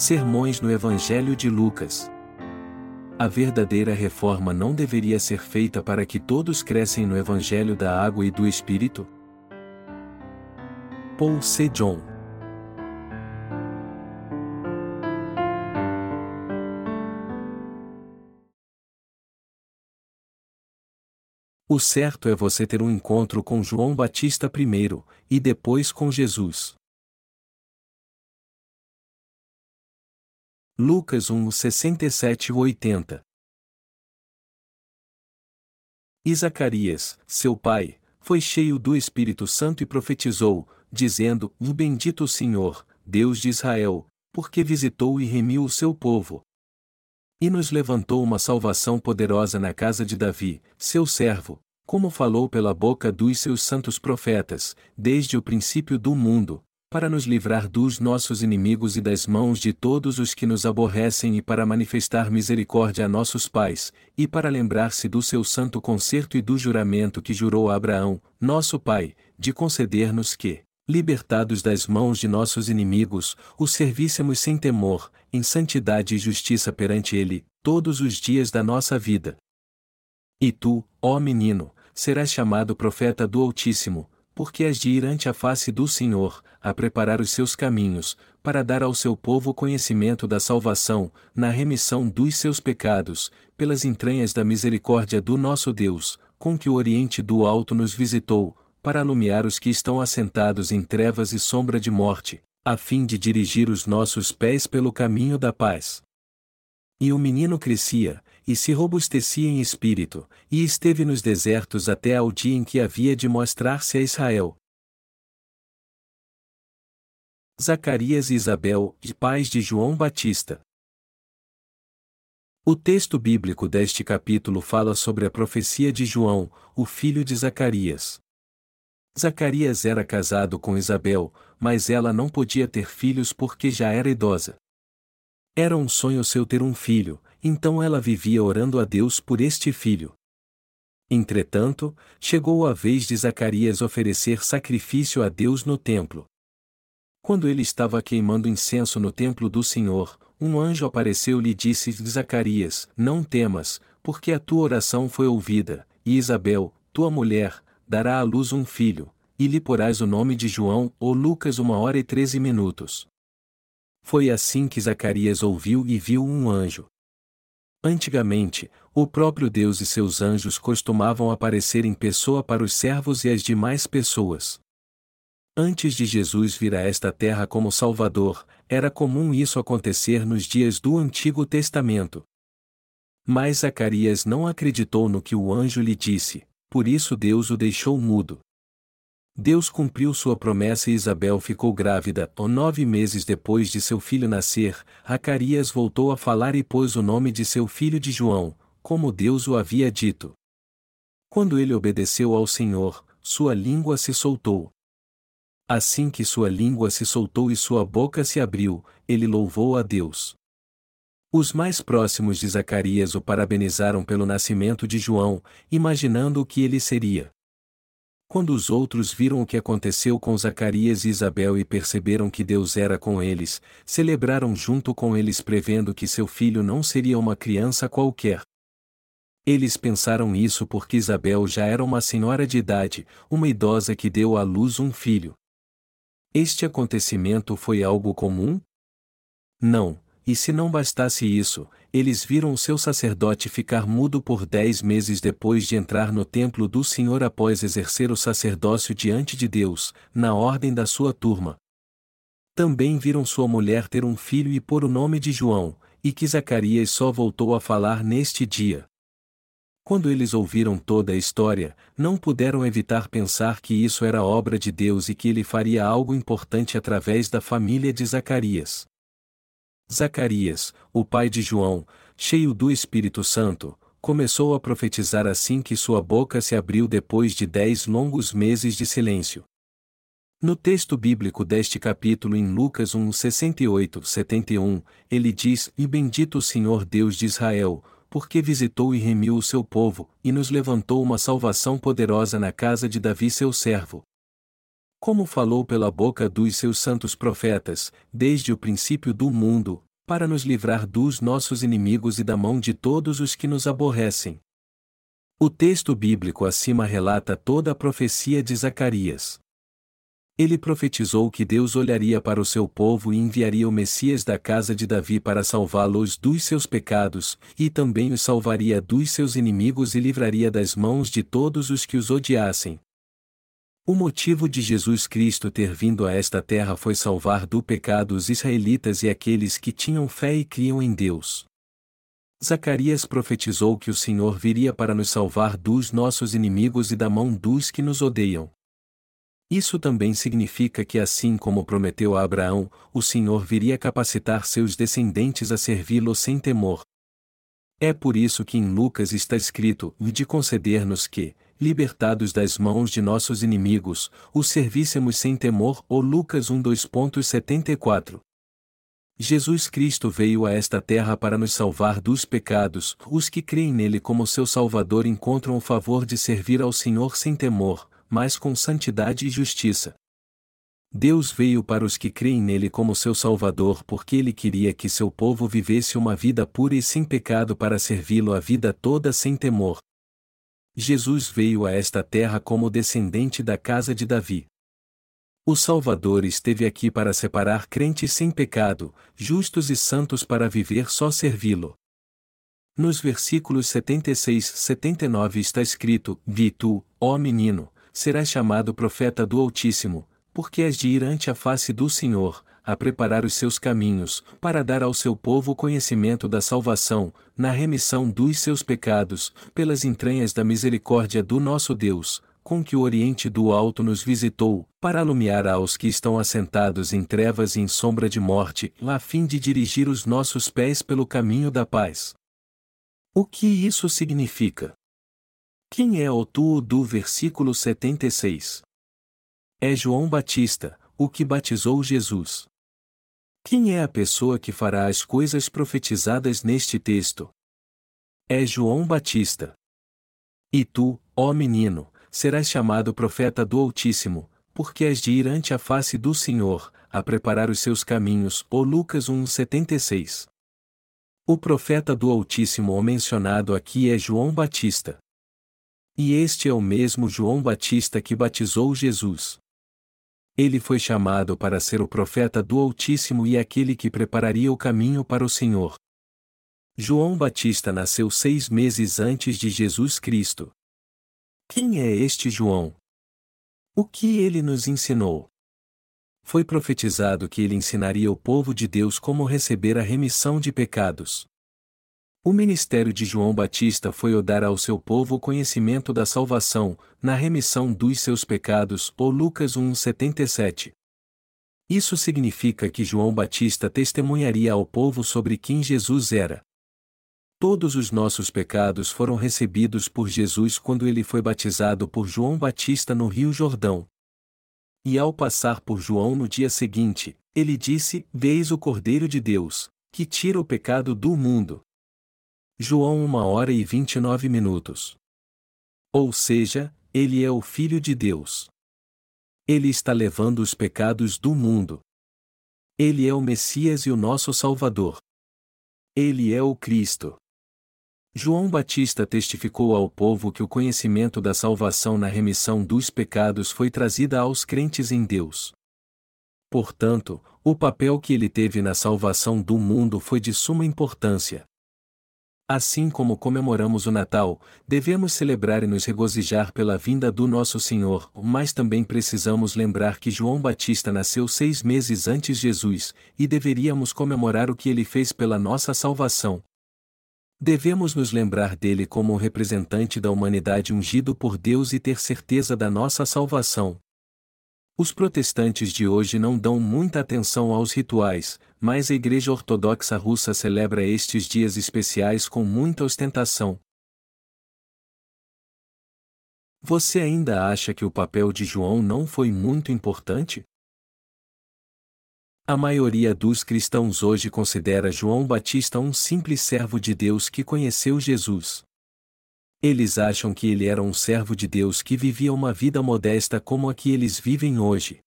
Sermões no Evangelho de Lucas. A verdadeira reforma não deveria ser feita para que todos crescem no Evangelho da água e do Espírito? Paul C. John O certo é você ter um encontro com João Batista primeiro, e depois com Jesus. Lucas 1, 67 80 E Zacarias, seu pai, foi cheio do Espírito Santo e profetizou, dizendo: Bendito o Senhor, Deus de Israel, porque visitou e remiu o seu povo. E nos levantou uma salvação poderosa na casa de Davi, seu servo, como falou pela boca dos seus santos profetas, desde o princípio do mundo, para nos livrar dos nossos inimigos e das mãos de todos os que nos aborrecem e para manifestar misericórdia a nossos pais, e para lembrar-se do seu santo concerto e do juramento que jurou a Abraão, nosso pai, de conceder-nos que, libertados das mãos de nossos inimigos, o servíssemos sem temor, em santidade e justiça perante ele, todos os dias da nossa vida. E tu, ó menino, serás chamado profeta do Altíssimo, porque has de ir ante a face do Senhor, a preparar os seus caminhos, para dar ao seu povo conhecimento da salvação, na remissão dos seus pecados, pelas entranhas da misericórdia do nosso Deus, com que o Oriente do Alto nos visitou, para alumiar os que estão assentados em trevas e sombra de morte, a fim de dirigir os nossos pés pelo caminho da paz. E o menino crescia, e se robustecia em espírito, e esteve nos desertos até ao dia em que havia de mostrar-se a Israel. Zacarias e Isabel, de pais de João Batista. O texto bíblico deste capítulo fala sobre a profecia de João, o filho de Zacarias. Zacarias era casado com Isabel, mas ela não podia ter filhos porque já era idosa. Era um sonho seu ter um filho, então ela vivia orando a Deus por este filho. Entretanto, chegou a vez de Zacarias oferecer sacrifício a Deus no templo. Quando ele estava queimando incenso no templo do Senhor, um anjo apareceu-lhe e disse: Zacarias, não temas, porque a tua oração foi ouvida, e Isabel, tua mulher, dará à luz um filho, e lhe porás o nome de João, ou Lucas uma hora e treze minutos. Foi assim que Zacarias ouviu e viu um anjo. Antigamente, o próprio Deus e seus anjos costumavam aparecer em pessoa para os servos e as demais pessoas. Antes de Jesus vir a esta terra como Salvador, era comum isso acontecer nos dias do Antigo Testamento. Mas Zacarias não acreditou no que o anjo lhe disse, por isso Deus o deixou mudo. Deus cumpriu sua promessa e Isabel ficou grávida. Ou nove meses depois de seu filho nascer, Zacarias voltou a falar e pôs o nome de seu filho de João, como Deus o havia dito. Quando ele obedeceu ao Senhor, sua língua se soltou. Assim que sua língua se soltou e sua boca se abriu, ele louvou a Deus. Os mais próximos de Zacarias o parabenizaram pelo nascimento de João, imaginando o que ele seria. Quando os outros viram o que aconteceu com Zacarias e Isabel e perceberam que Deus era com eles, celebraram junto com eles prevendo que seu filho não seria uma criança qualquer. Eles pensaram isso porque Isabel já era uma senhora de idade, uma idosa que deu à luz um filho. Este acontecimento foi algo comum? Não, e se não bastasse isso, eles viram o seu sacerdote ficar mudo por dez meses depois de entrar no templo do Senhor após exercer o sacerdócio diante de Deus, na ordem da sua turma. Também viram sua mulher ter um filho e pôr o nome de João, e que Zacarias só voltou a falar neste dia. Quando eles ouviram toda a história, não puderam evitar pensar que isso era obra de Deus e que ele faria algo importante através da família de Zacarias. Zacarias, o pai de João, cheio do Espírito Santo, começou a profetizar assim que sua boca se abriu depois de dez longos meses de silêncio. No texto bíblico deste capítulo em Lucas 1, 68, 71, ele diz: E bendito o Senhor Deus de Israel, porque visitou e remiu o seu povo, e nos levantou uma salvação poderosa na casa de Davi seu servo, como falou pela boca dos seus santos profetas, desde o princípio do mundo, para nos livrar dos nossos inimigos e da mão de todos os que nos aborrecem. O texto bíblico acima relata toda a profecia de Zacarias. Ele profetizou que Deus olharia para o seu povo e enviaria o Messias da casa de Davi para salvá-los dos seus pecados, e também os salvaria dos seus inimigos e livraria das mãos de todos os que os odiassem. O motivo de Jesus Cristo ter vindo a esta terra foi salvar do pecado os israelitas e aqueles que tinham fé e criam em Deus. Zacarias profetizou que o Senhor viria para nos salvar dos nossos inimigos e da mão dos que nos odeiam. Isso também significa que, assim como prometeu a Abraão, o Senhor viria capacitar seus descendentes a servi-lo sem temor. É por isso que em Lucas está escrito: de conceder-nos que, libertados das mãos de nossos inimigos, os servíssemos sem temor. Ou Lucas 1:2.74. Jesus Cristo veio a esta terra para nos salvar dos pecados. Os que creem nele como seu Salvador encontram o favor de servir ao Senhor sem temor, mas com santidade e justiça. Deus veio para os que creem nele como seu Salvador porque ele queria que seu povo vivesse uma vida pura e sem pecado para servi-lo a vida toda sem temor. Jesus veio a esta terra como descendente da casa de Davi. O Salvador esteve aqui para separar crentes sem pecado, justos e santos para viver só servi-lo. Nos versículos 76 e 79 está escrito: Vi tu, ó menino, serás chamado profeta do Altíssimo, porque és de ir ante a face do Senhor, a preparar os seus caminhos, para dar ao seu povo o conhecimento da salvação, na remissão dos seus pecados, pelas entranhas da misericórdia do nosso Deus, com que o Oriente do Alto nos visitou, para alumiar aos que estão assentados em trevas e em sombra de morte, a fim de dirigir os nossos pés pelo caminho da paz. O que isso significa? Quem é o tu do versículo 76? É João Batista, o que batizou Jesus. Quem é a pessoa que fará as coisas profetizadas neste texto? É João Batista. E tu, ó menino, serás chamado profeta do Altíssimo, porque és de ir ante a face do Senhor, a preparar os seus caminhos. O Lucas 1:76. O profeta do Altíssimo mencionado aqui é João Batista. E este é o mesmo João Batista que batizou Jesus. Ele foi chamado para ser o profeta do Altíssimo e aquele que prepararia o caminho para o Senhor. João Batista nasceu seis meses antes de Jesus Cristo. Quem é este João? O que ele nos ensinou? Foi profetizado que ele ensinaria o povo de Deus como receber a remissão de pecados. O ministério de João Batista foi o dar ao seu povo o conhecimento da salvação, na remissão dos seus pecados, ou Lucas 1:77. Isso significa que João Batista testemunharia ao povo sobre quem Jesus era. Todos os nossos pecados foram recebidos por Jesus quando ele foi batizado por João Batista no Rio Jordão. E ao passar por João no dia seguinte, ele disse: Veis o Cordeiro de Deus, que tira o pecado do mundo. João 1 hora e 29 minutos. Ou seja, ele é o Filho de Deus. Ele está levando os pecados do mundo. Ele é o Messias e o nosso Salvador. Ele é o Cristo. João Batista testificou ao povo que o conhecimento da salvação na remissão dos pecados foi trazida aos crentes em Deus. Portanto, o papel que ele teve na salvação do mundo foi de suma importância. Assim como comemoramos o Natal, devemos celebrar e nos regozijar pela vinda do nosso Senhor, mas também precisamos lembrar que João Batista nasceu seis meses antes de Jesus, e deveríamos comemorar o que ele fez pela nossa salvação. Devemos nos lembrar dele como um representante da humanidade ungido por Deus e ter certeza da nossa salvação. Os protestantes de hoje não dão muita atenção aos rituais, mas a Igreja Ortodoxa Russa celebra estes dias especiais com muita ostentação. Você ainda acha que o papel de João não foi muito importante? A maioria dos cristãos hoje considera João Batista um simples servo de Deus que conheceu Jesus. Eles acham que ele era um servo de Deus que vivia uma vida modesta como a que eles vivem hoje.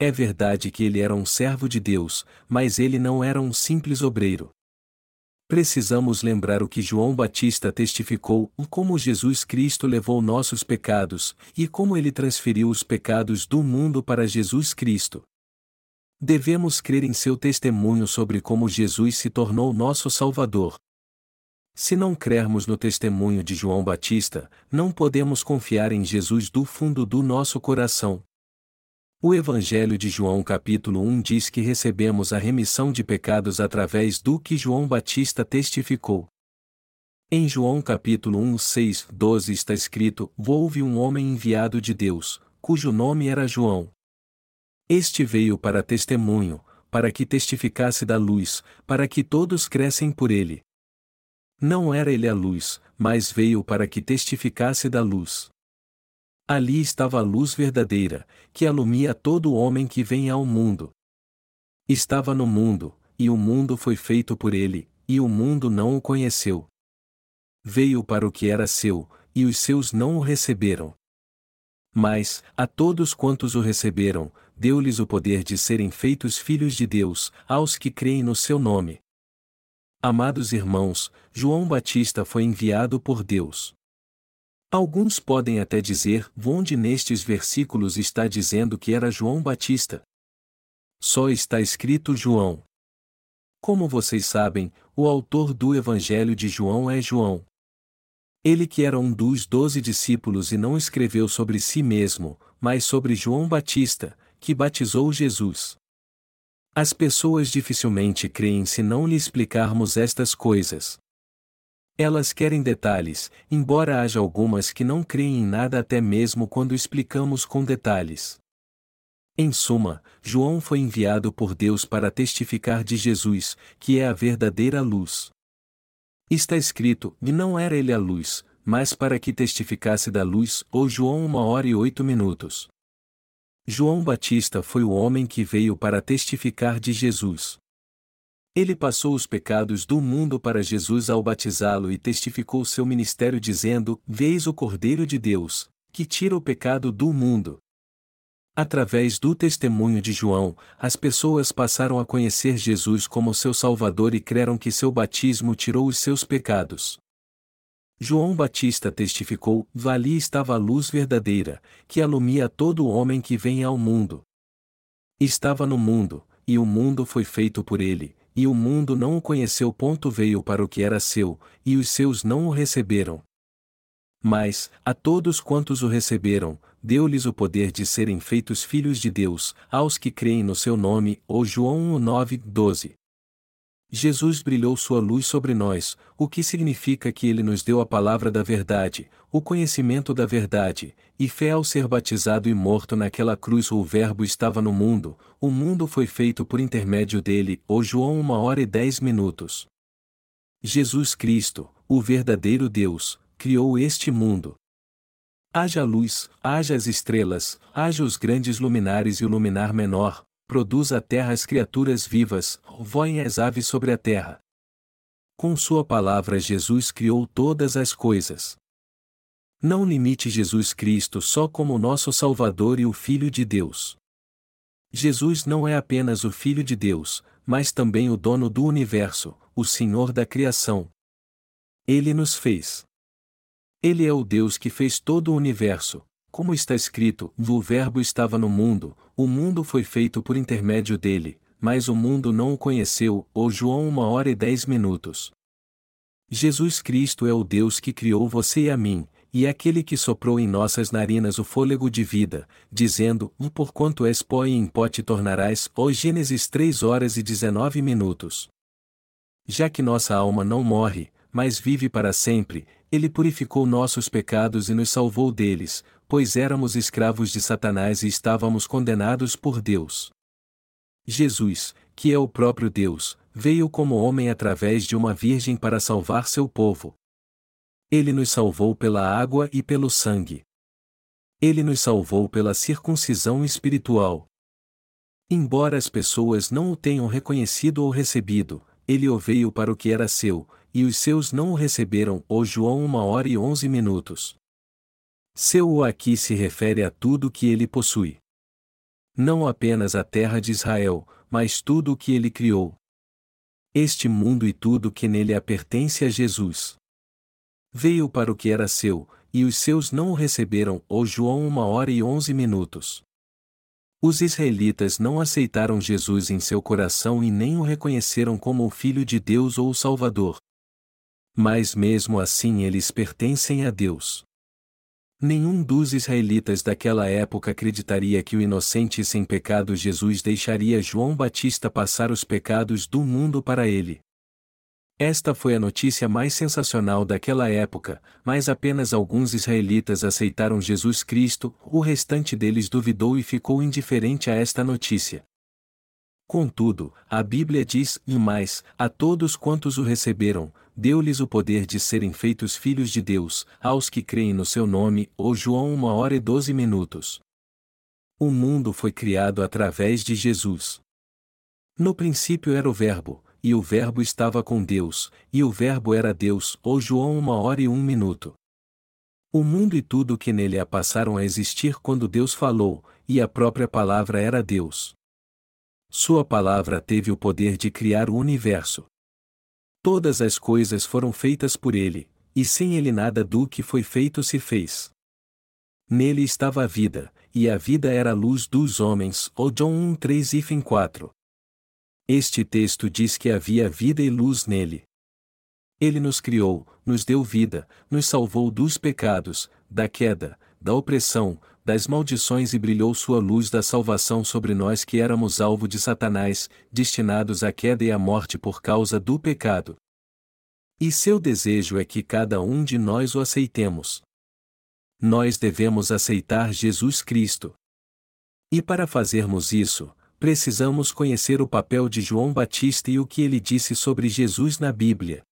É verdade que ele era um servo de Deus, mas ele não era um simples obreiro. Precisamos lembrar o que João Batista testificou, como Jesus Cristo levou nossos pecados, e como ele transferiu os pecados do mundo para Jesus Cristo. Devemos crer em seu testemunho sobre como Jesus se tornou nosso Salvador. Se não crermos no testemunho de João Batista, não podemos confiar em Jesus do fundo do nosso coração. O Evangelho de João capítulo 1 diz que recebemos a remissão de pecados através do que João Batista testificou. Em João capítulo 1, 6, 12 está escrito: Houve um homem enviado de Deus, cujo nome era João. Este veio para testemunho, para que testificasse da luz, para que todos crescem por ele. Não era ele a luz, mas veio para que testificasse da luz. Ali estava a luz verdadeira, que alumia todo homem que vem ao mundo. Estava no mundo, e o mundo foi feito por ele, e o mundo não o conheceu. Veio para o que era seu, e os seus não o receberam. Mas, a todos quantos o receberam, deu-lhes o poder de serem feitos filhos de Deus, aos que creem no seu nome. Amados irmãos, João Batista foi enviado por Deus. Alguns podem até dizer onde nestes versículos está dizendo que era João Batista. Só está escrito João. Como vocês sabem, o autor do Evangelho de João é João. Ele que era um dos doze discípulos e não escreveu sobre si mesmo, mas sobre João Batista, que batizou Jesus. As pessoas dificilmente creem se não lhe explicarmos estas coisas. Elas querem detalhes, embora haja algumas que não creem em nada até mesmo quando explicamos com detalhes. Em suma, João foi enviado por Deus para testificar de Jesus, que é a verdadeira luz. Está escrito, e não era ele a luz, mas para que testificasse da luz, ou João uma hora e oito minutos. João Batista foi o homem que veio para testificar de Jesus. Ele passou os pecados do mundo para Jesus ao batizá-lo e testificou seu ministério dizendo: Veis o Cordeiro de Deus, que tira o pecado do mundo. Através do testemunho de João, as pessoas passaram a conhecer Jesus como seu Salvador e creram que seu batismo tirou os seus pecados. João Batista testificou: Vali estava a luz verdadeira, que alumia todo homem que vem ao mundo. Estava no mundo, e o mundo foi feito por ele, e o mundo não o conheceu. Ponto veio para o que era seu, e os seus não o receberam. Mas, a todos quantos o receberam, deu-lhes o poder de serem feitos filhos de Deus, aos que creem no seu nome, ou João 9, 12. Jesus brilhou sua luz sobre nós, o que significa que ele nos deu a palavra da verdade, o conhecimento da verdade, e fé ao ser batizado e morto naquela cruz o Verbo estava no mundo, o mundo foi feito por intermédio dele, ou João uma hora e dez minutos. Jesus Cristo, o verdadeiro Deus, criou este mundo. Haja luz, haja as estrelas, haja os grandes luminares e o luminar menor, produz a terra as criaturas vivas, voem as aves sobre a terra. Com Sua palavra Jesus criou todas as coisas. Não limite Jesus Cristo só como nosso Salvador e o Filho de Deus. Jesus não é apenas o Filho de Deus, mas também o dono do universo, o Senhor da criação. Ele nos fez. Ele é o Deus que fez todo o universo, como está escrito, o Verbo estava no mundo, o mundo foi feito por intermédio dele, mas o mundo não o conheceu, ou João uma hora e dez minutos. Jesus Cristo é o Deus que criou você e a mim, e é aquele que soprou em nossas narinas o fôlego de vida, dizendo, porquanto és pó e em pó te tornarás, ó Gênesis 3 horas e 19 minutos. Já que nossa alma não morre, mas vive para sempre, ele purificou nossos pecados e nos salvou deles, pois éramos escravos de Satanás e estávamos condenados por Deus. Jesus, que é o próprio Deus, veio como homem através de uma virgem para salvar seu povo. Ele nos salvou pela água e pelo sangue. Ele nos salvou pela circuncisão espiritual. Embora as pessoas não o tenham reconhecido ou recebido, ele o veio para o que era seu, e os seus não o receberam. O João uma hora e onze minutos. Seu o aqui se refere a tudo que ele possui. Não apenas a terra de Israel, mas tudo o que ele criou. Este mundo e tudo que nele pertence a Jesus. Veio para o que era seu, e os seus não o receberam. Ou João 1 hora e 11 minutos. Os israelitas não aceitaram Jesus em seu coração e nem o reconheceram como o Filho de Deus ou o Salvador. Mas mesmo assim eles pertencem a Deus. Nenhum dos israelitas daquela época acreditaria que o inocente e sem pecado Jesus deixaria João Batista passar os pecados do mundo para ele. Esta foi a notícia mais sensacional daquela época, mas apenas alguns israelitas aceitaram Jesus Cristo, o restante deles duvidou e ficou indiferente a esta notícia. Contudo, a Bíblia diz, e mais, a todos quantos o receberam, deu-lhes o poder de serem feitos filhos de Deus, aos que creem no seu nome, ou João 1 hora e 12 minutos. O mundo foi criado através de Jesus. No princípio era o Verbo, e o Verbo estava com Deus, e o Verbo era Deus, ou João uma hora e um minuto. O mundo e tudo que nele a passaram a existir quando Deus falou, e a própria palavra era Deus. Sua palavra teve o poder de criar o universo. Todas as coisas foram feitas por ele, e sem ele nada do que foi feito se fez. Nele estava a vida, e a vida era a luz dos homens. Ou John 1 3 e 4. Este texto diz que havia vida e luz nele. Ele nos criou, nos deu vida, nos salvou dos pecados, da queda, da opressão, das maldições e brilhou sua luz da salvação sobre nós que éramos alvo de Satanás, destinados à queda e à morte por causa do pecado. E seu desejo é que cada um de nós o aceitemos. Nós devemos aceitar Jesus Cristo. E para fazermos isso, precisamos conhecer o papel de João Batista e o que ele disse sobre Jesus na Bíblia.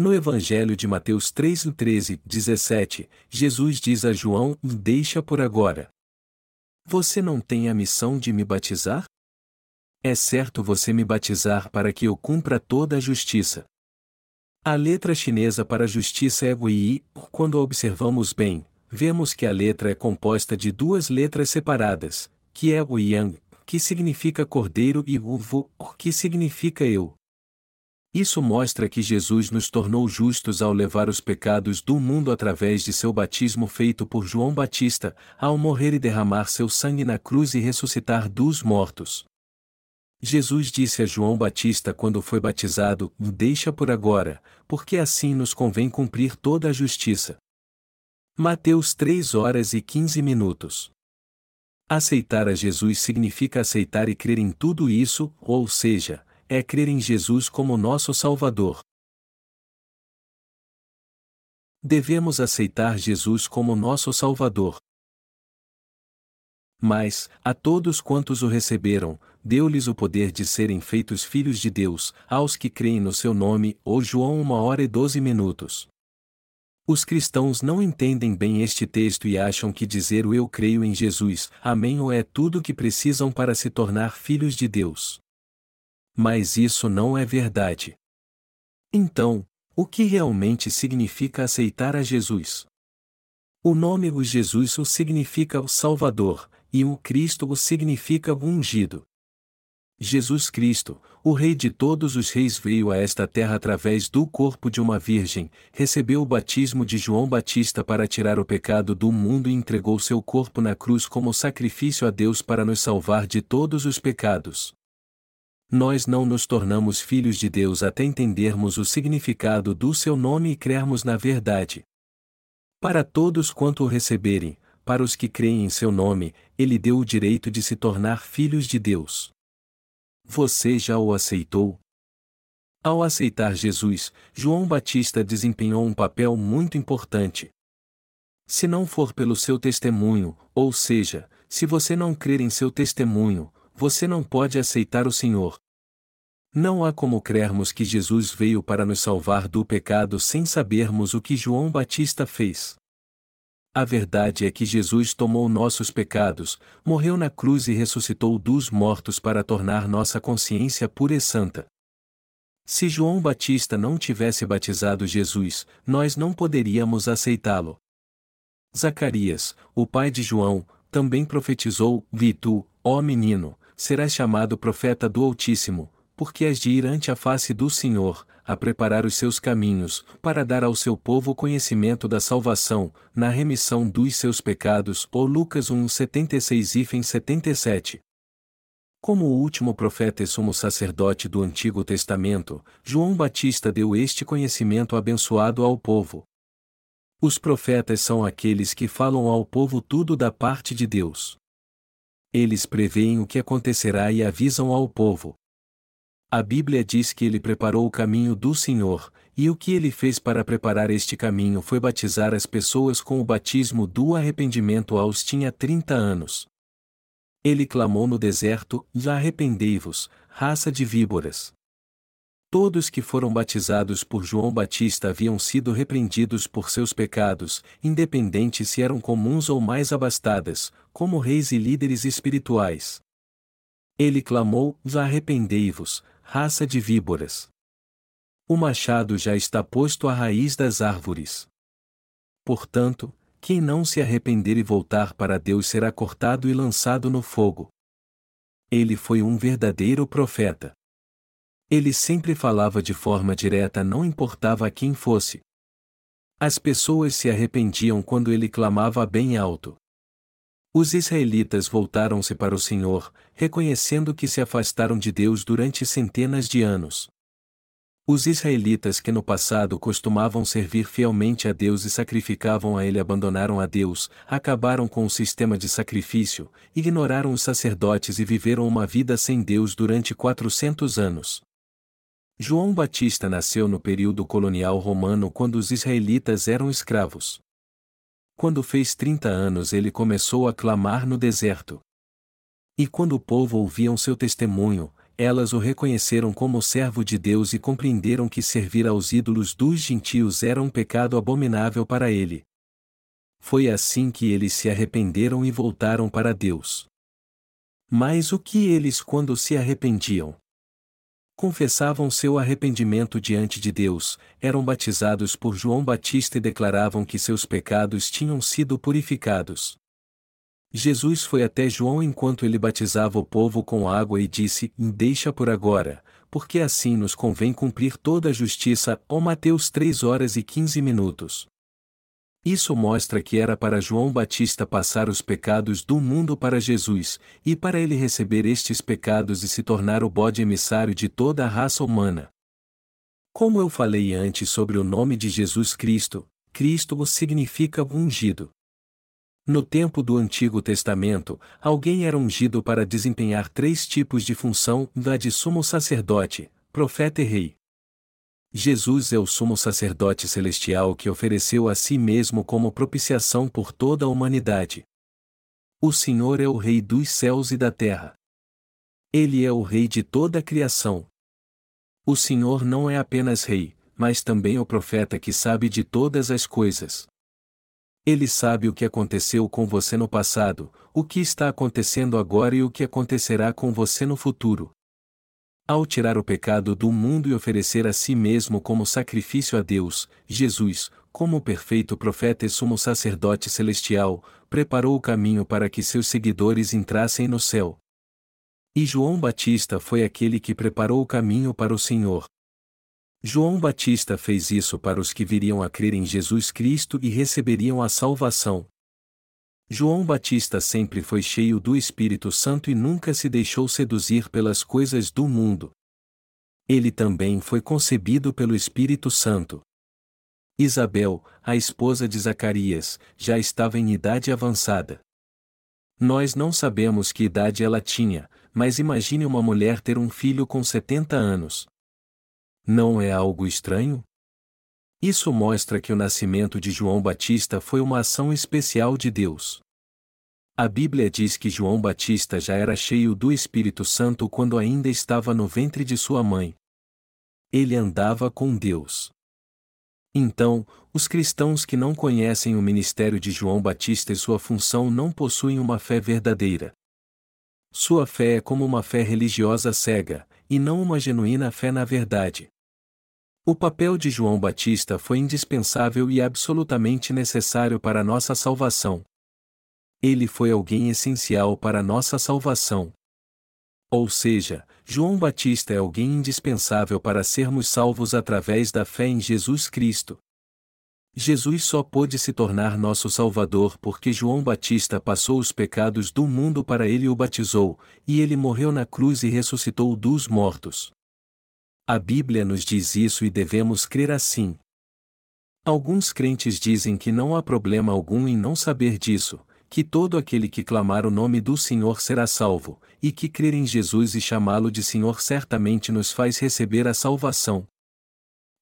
No Evangelho de Mateus 3, 13, 17, Jesus diz a João: Deixa por agora. Você não tem a missão de me batizar? É certo você me batizar para que eu cumpra toda a justiça. A letra chinesa para justiça é Wei, quando a observamos bem, vemos que a letra é composta de duas letras separadas, que é o Yang, que significa cordeiro, e uvo, que significa eu. Isso mostra que Jesus nos tornou justos ao levar os pecados do mundo através de seu batismo feito por João Batista, ao morrer e derramar seu sangue na cruz e ressuscitar dos mortos. Jesus disse a João Batista quando foi batizado: Deixa por agora, porque assim nos convém cumprir toda a justiça. Mateus 3 horas e 15 minutos. Aceitar a Jesus significa aceitar e crer em tudo isso, ou seja, é crer em Jesus como nosso Salvador. Devemos aceitar Jesus como nosso Salvador. Mas, a todos quantos o receberam, deu-lhes o poder de serem feitos filhos de Deus, aos que creem no seu nome, ou João 1 hora e 12 minutos. Os cristãos não entendem bem este texto e acham que dizer o eu creio em Jesus, amém ou é tudo o que precisam para se tornar filhos de Deus. Mas isso não é verdade. Então, o que realmente significa aceitar a Jesus? O nome o Jesus o significa o Salvador, e o Cristo o significa o ungido. Jesus Cristo, o Rei de todos os reis, veio a esta terra através do corpo de uma virgem, recebeu o batismo de João Batista para tirar o pecado do mundo e entregou seu corpo na cruz como sacrifício a Deus para nos salvar de todos os pecados. Nós não nos tornamos filhos de Deus até entendermos o significado do seu nome e crermos na verdade. Para todos quanto o receberem, para os que creem em seu nome, ele deu o direito de se tornar filhos de Deus. Você já o aceitou? Ao aceitar Jesus, João Batista desempenhou um papel muito importante. Se não for pelo seu testemunho, ou seja, se você não crer em seu testemunho, você não pode aceitar o Senhor. Não há como crermos que Jesus veio para nos salvar do pecado sem sabermos o que João Batista fez. A verdade é que Jesus tomou nossos pecados, morreu na cruz e ressuscitou dos mortos para tornar nossa consciência pura e santa. Se João Batista não tivesse batizado Jesus, nós não poderíamos aceitá-lo. Zacarias, o pai de João, também profetizou: Vitu, ó menino, serás chamado profeta do Altíssimo, porque has de ir ante a face do Senhor, a preparar os seus caminhos, para dar ao seu povo conhecimento da salvação, na remissão dos seus pecados. Ou Lucas 1, 76 e 77. Como o último profeta e sumo sacerdote do Antigo Testamento, João Batista deu este conhecimento abençoado ao povo. Os profetas são aqueles que falam ao povo tudo da parte de Deus. Eles preveem o que acontecerá e avisam ao povo. A Bíblia diz que ele preparou o caminho do Senhor, e o que ele fez para preparar este caminho foi batizar as pessoas com o batismo do arrependimento aos tinha 30 anos. Ele clamou no deserto: Já arrependei-vos, raça de víboras. Todos que foram batizados por João Batista haviam sido repreendidos por seus pecados, independente se eram comuns ou mais abastadas, como reis e líderes espirituais. Ele clamou: arrependei-vos, raça de víboras. O machado já está posto à raiz das árvores. Portanto, quem não se arrepender e voltar para Deus será cortado e lançado no fogo. Ele foi um verdadeiro profeta. Ele sempre falava de forma direta, não importava a quem fosse. As pessoas se arrependiam quando ele clamava bem alto. Os israelitas voltaram-se para o Senhor, reconhecendo que se afastaram de Deus durante centenas de anos. Os israelitas que no passado costumavam servir fielmente a Deus e sacrificavam a Ele abandonaram a Deus, acabaram com o sistema de sacrifício, ignoraram os sacerdotes e viveram uma vida sem Deus durante 400 anos. João Batista nasceu no período colonial romano quando os israelitas eram escravos. Quando fez 30 anos ele começou a clamar no deserto. E quando o povo ouviam seu testemunho, elas o reconheceram como servo de Deus e compreenderam que servir aos ídolos dos gentios era um pecado abominável para ele. Foi assim que eles se arrependeram e voltaram para Deus. Mas o que eles quando se arrependiam? Confessavam seu arrependimento diante de Deus, eram batizados por João Batista e declaravam que seus pecados tinham sido purificados. Jesus foi até João enquanto ele batizava o povo com água e disse: Deixa por agora, porque assim nos convém cumprir toda a justiça. Ó Mateus 3 horas e 15 minutos. Isso mostra que era para João Batista passar os pecados do mundo para Jesus, e para ele receber estes pecados e se tornar o bode emissário de toda a raça humana. Como eu falei antes sobre o nome de Jesus Cristo, Cristo significa ungido. No tempo do Antigo Testamento, alguém era ungido para desempenhar três tipos de função: da de sumo sacerdote, profeta e rei. Jesus é o sumo sacerdote celestial que ofereceu a si mesmo como propiciação por toda a humanidade. O Senhor é o Rei dos céus e da terra. Ele é o Rei de toda a criação. O Senhor não é apenas Rei, mas também o profeta que sabe de todas as coisas. Ele sabe o que aconteceu com você no passado, o que está acontecendo agora e o que acontecerá com você no futuro. Ao tirar o pecado do mundo e oferecer a si mesmo como sacrifício a Deus, Jesus, como perfeito profeta e sumo sacerdote celestial, preparou o caminho para que seus seguidores entrassem no céu. E João Batista foi aquele que preparou o caminho para o Senhor. João Batista fez isso para os que viriam a crer em Jesus Cristo e receberiam a salvação. João Batista sempre foi cheio do Espírito Santo e nunca se deixou seduzir pelas coisas do mundo. Ele também foi concebido pelo Espírito Santo. Isabel, a esposa de Zacarias, já estava em idade avançada. Nós não sabemos que idade ela tinha, mas imagine uma mulher ter um filho com 70 anos. Não é algo estranho? Isso mostra que o nascimento de João Batista foi uma ação especial de Deus. A Bíblia diz que João Batista já era cheio do Espírito Santo quando ainda estava no ventre de sua mãe. Ele andava com Deus. Então, os cristãos que não conhecem o ministério de João Batista e sua função não possuem uma fé verdadeira. Sua fé é como uma fé religiosa cega, e não uma genuína fé na verdade. O papel de João Batista foi indispensável e absolutamente necessário para nossa salvação. Ele foi alguém essencial para nossa salvação. Ou seja, João Batista é alguém indispensável para sermos salvos através da fé em Jesus Cristo. Jesus só pôde se tornar nosso Salvador porque João Batista passou os pecados do mundo para ele e o batizou, e ele morreu na cruz e ressuscitou dos mortos. A Bíblia nos diz isso e devemos crer assim. Alguns crentes dizem que não há problema algum em não saber disso, que todo aquele que clamar o nome do Senhor será salvo, e que crer em Jesus e chamá-lo de Senhor certamente nos faz receber a salvação.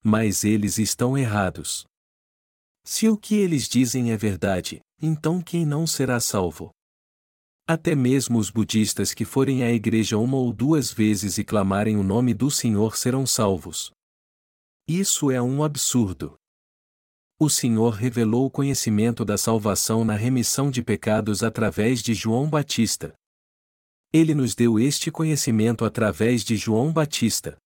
Mas eles estão errados. Se o que eles dizem é verdade, então quem não será salvo? Até mesmo os budistas que forem à igreja uma ou duas vezes e clamarem o nome do Senhor serão salvos. Isso é um absurdo. O Senhor revelou o conhecimento da salvação na remissão de pecados através de João Batista. Ele nos deu este conhecimento através de João Batista.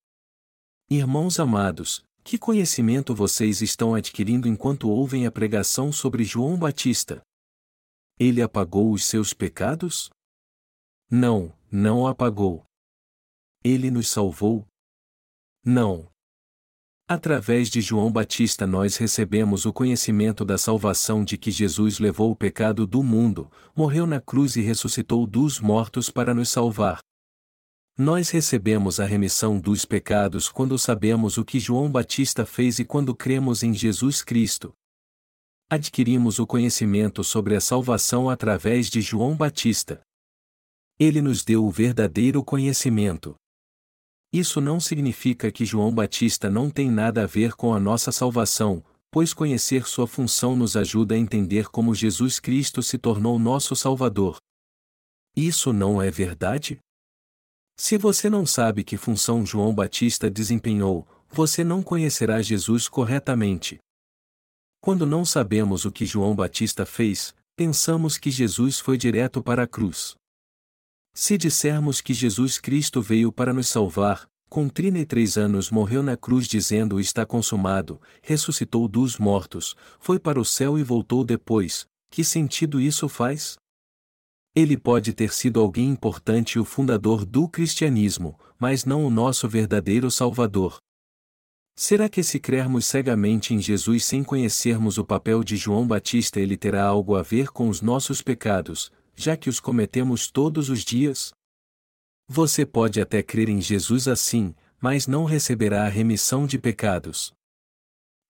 Irmãos amados, que conhecimento vocês estão adquirindo enquanto ouvem a pregação sobre João Batista? Ele apagou os seus pecados? Não, não apagou. Ele nos salvou? Não. Através de João Batista nós recebemos o conhecimento da salvação de que Jesus levou o pecado do mundo, morreu na cruz e ressuscitou dos mortos para nos salvar. Nós recebemos a remissão dos pecados quando sabemos o que João Batista fez e quando cremos em Jesus Cristo. Adquirimos o conhecimento sobre a salvação através de João Batista. Ele nos deu o verdadeiro conhecimento. Isso não significa que João Batista não tem nada a ver com a nossa salvação, pois conhecer sua função nos ajuda a entender como Jesus Cristo se tornou nosso Salvador. Isso não é verdade? Se você não sabe que função João Batista desempenhou, você não conhecerá Jesus corretamente. Quando não sabemos o que João Batista fez, pensamos que Jesus foi direto para a cruz. Se dissermos que Jesus Cristo veio para nos salvar, com 33 anos morreu na cruz dizendo está consumado, ressuscitou dos mortos, foi para o céu e voltou depois, que sentido isso faz? Ele pode ter sido alguém importante e o fundador do cristianismo, mas não o nosso verdadeiro Salvador. Será que se crermos cegamente em Jesus sem conhecermos o papel de João Batista ele terá algo a ver com os nossos pecados, já que os cometemos todos os dias? Você pode até crer em Jesus assim, mas não receberá a remissão de pecados.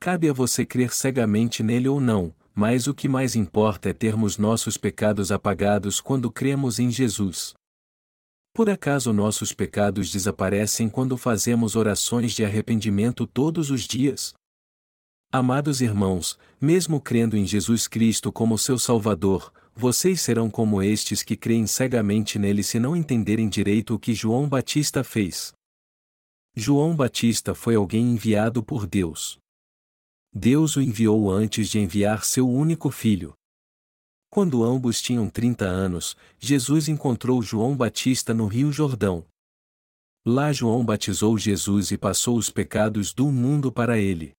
Cabe a você crer cegamente nele ou não, mas o que mais importa é termos nossos pecados apagados quando cremos em Jesus. Por acaso nossos pecados desaparecem quando fazemos orações de arrependimento todos os dias? Amados irmãos, mesmo crendo em Jesus Cristo como seu Salvador, vocês serão como estes que creem cegamente nele se não entenderem direito o que João Batista fez. João Batista foi alguém enviado por Deus. Deus o enviou antes de enviar seu único filho. Quando ambos tinham 30 anos, Jesus encontrou João Batista no Rio Jordão. Lá João batizou Jesus e passou os pecados do mundo para ele.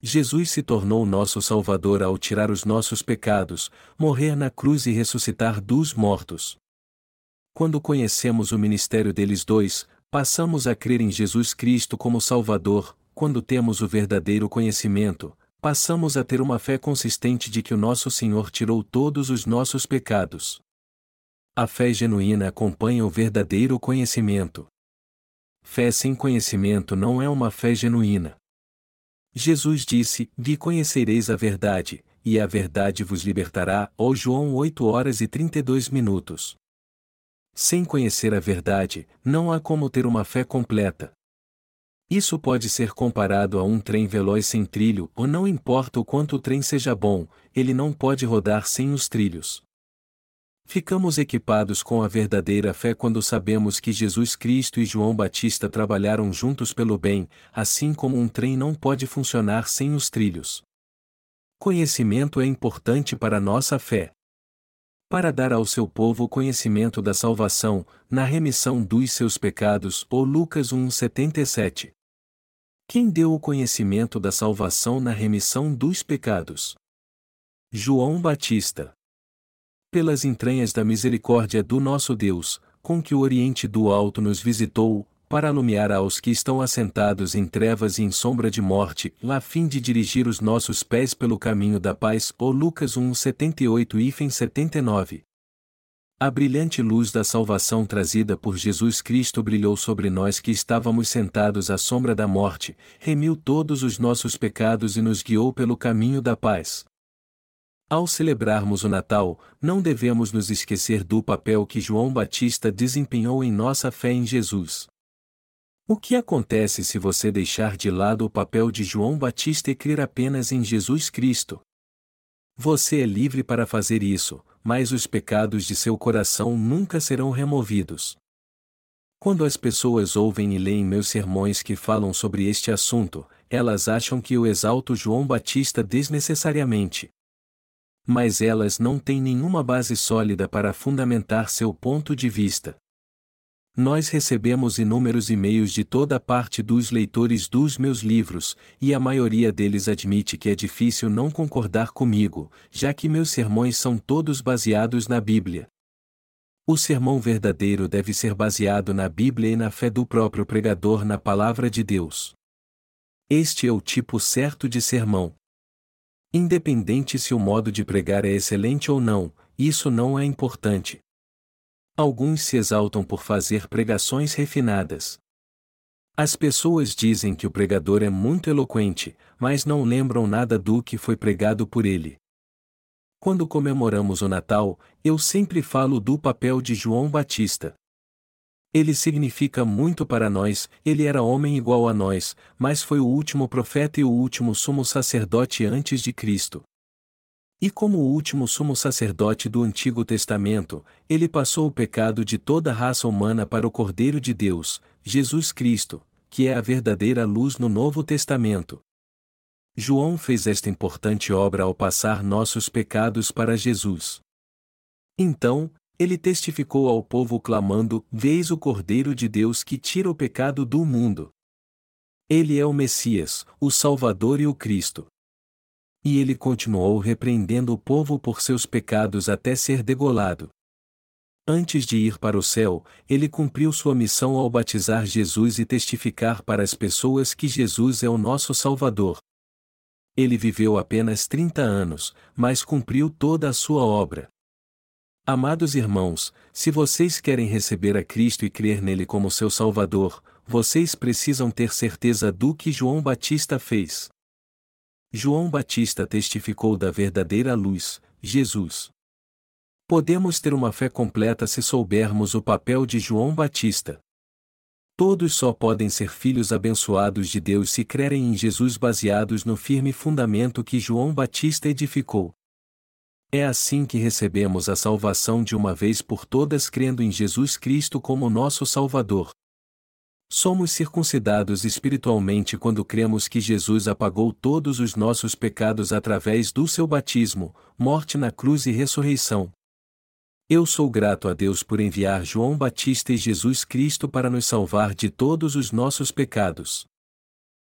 Jesus se tornou nosso Salvador ao tirar os nossos pecados, morrer na cruz e ressuscitar dos mortos. Quando conhecemos o ministério deles dois, passamos a crer em Jesus Cristo como Salvador, quando temos o verdadeiro conhecimento, passamos a ter uma fé consistente de que o nosso Senhor tirou todos os nossos pecados. A fé genuína acompanha o verdadeiro conhecimento. Fé sem conhecimento não é uma fé genuína. Jesus disse: Vi conhecereis a verdade, e a verdade vos libertará. Ou João 8 horas e 32 minutos. Sem conhecer a verdade, não há como ter uma fé completa. Isso pode ser comparado a um trem veloz sem trilho, ou não importa o quanto o trem seja bom, ele não pode rodar sem os trilhos. Ficamos equipados com a verdadeira fé quando sabemos que Jesus Cristo e João Batista trabalharam juntos pelo bem, assim como um trem não pode funcionar sem os trilhos. Conhecimento é importante para nossa fé. Para dar ao seu povo conhecimento da salvação, na remissão dos seus pecados, ou Lucas 1:77. Quem deu o conhecimento da salvação na remissão dos pecados? João Batista. pelas entranhas da misericórdia do nosso Deus, com que o Oriente do Alto nos visitou, para alumiar aos que estão assentados em trevas e em sombra de morte, a fim de dirigir os nossos pés pelo caminho da paz. Ou Lucas 1, 78 e 79. A brilhante luz da salvação trazida por Jesus Cristo brilhou sobre nós que estávamos sentados à sombra da morte, remiu todos os nossos pecados e nos guiou pelo caminho da paz. Ao celebrarmos o Natal, não devemos nos esquecer do papel que João Batista desempenhou em nossa fé em Jesus. O que acontece se você deixar de lado o papel de João Batista e crer apenas em Jesus Cristo? Você é livre para fazer isso, mas os pecados de seu coração nunca serão removidos. Quando as pessoas ouvem e leem meus sermões que falam sobre este assunto, elas acham que eu exalto João Batista desnecessariamente. Mas elas não têm nenhuma base sólida para fundamentar seu ponto de vista. Nós recebemos inúmeros e-mails de toda parte dos leitores dos meus livros, e a maioria deles admite que é difícil não concordar comigo, já que meus sermões são todos baseados na Bíblia. O sermão verdadeiro deve ser baseado na Bíblia e na fé do próprio pregador na palavra de Deus. Este é o tipo certo de sermão. Independente se o modo de pregar é excelente ou não, isso não é importante. Alguns se exaltam por fazer pregações refinadas. As pessoas dizem que o pregador é muito eloquente, mas não lembram nada do que foi pregado por ele. Quando comemoramos o Natal, eu sempre falo do papel de João Batista. Ele significa muito para nós, ele era homem igual a nós, mas foi o último profeta e o último sumo sacerdote antes de Cristo. E como o último sumo sacerdote do Antigo Testamento, ele passou o pecado de toda a raça humana para o Cordeiro de Deus, Jesus Cristo, que é a verdadeira luz no Novo Testamento. João fez esta importante obra ao passar nossos pecados para Jesus. Então, ele testificou ao povo clamando: Veis o Cordeiro de Deus que tira o pecado do mundo. Ele é o Messias, o Salvador e o Cristo. E ele continuou repreendendo o povo por seus pecados até ser degolado. Antes de ir para o céu, ele cumpriu sua missão ao batizar Jesus e testificar para as pessoas que Jesus é o nosso Salvador. Ele viveu apenas 30 anos, mas cumpriu toda a sua obra. Amados irmãos, se vocês querem receber a Cristo e crer nele como seu Salvador, vocês precisam ter certeza do que João Batista fez. João Batista testificou da verdadeira luz, Jesus. Podemos ter uma fé completa se soubermos o papel de João Batista. Todos só podem ser filhos abençoados de Deus se crerem em Jesus baseados no firme fundamento que João Batista edificou. É assim que recebemos a salvação de uma vez por todas crendo em Jesus Cristo como nosso Salvador. Somos circuncidados espiritualmente quando cremos que Jesus apagou todos os nossos pecados através do seu batismo, morte na cruz e ressurreição. Eu sou grato a Deus por enviar João Batista e Jesus Cristo para nos salvar de todos os nossos pecados.